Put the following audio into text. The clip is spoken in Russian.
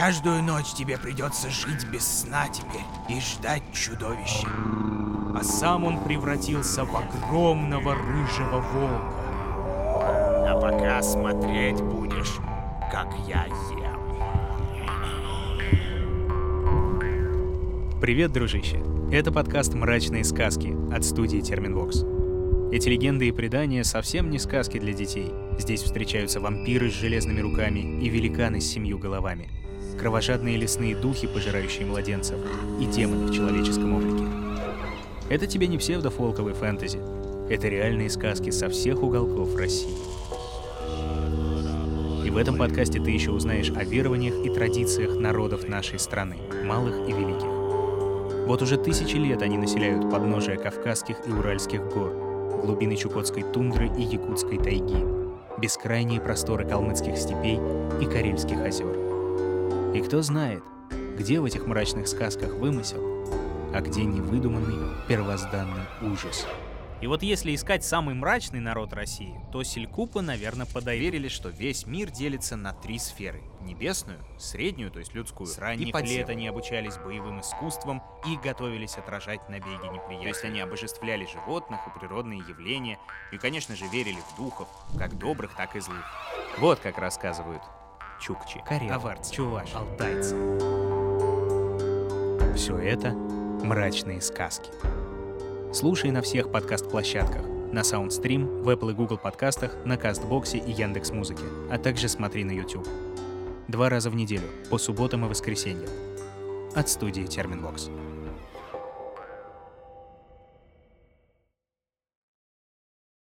Каждую ночь тебе придется жить без сна теперь и ждать чудовища. А сам он превратился в огромного рыжего волка. А пока смотреть будешь, как я ем. Привет, дружище! Это подкаст «Мрачные сказки» от студии Терминвокс. Эти легенды и предания совсем не сказки для детей. Здесь встречаются вампиры с железными руками и великаны с семью головами, кровожадные лесные духи, пожирающие младенцев, и демоны в человеческом облике. Это тебе не псевдофолковый фэнтези. Это реальные сказки со всех уголков России. И в этом подкасте ты еще узнаешь о верованиях и традициях народов нашей страны, малых и великих. Вот уже тысячи лет они населяют подножия Кавказских и Уральских гор, глубины Чукотской тундры и Якутской тайги, бескрайние просторы калмыцких степей и Карельских озер. И кто знает, где в этих мрачных сказках вымысел, а где невыдуманный первозданный ужас – и вот если искать самый мрачный народ России, то Селькупы, наверное, подоверили, что весь мир делится на три сферы. Небесную, среднюю, то есть людскую. С ранних лет они обучались боевым искусствам и готовились отражать набеги неприятелей. То есть они обожествляли животных и природные явления, и, конечно же, верили в духов, как добрых, так и злых. Вот как рассказывают чукчи, карелы, чуваши, алтайцы. Все это мрачные сказки. Слушай на всех подкаст-площадках, на SoundStream, в Apple и Google подкастах, на Castbox е и Яндекс Музыке, а также смотри на YouTube. Два раза в неделю, по субботам и воскресеньям. От студии Терменвокс.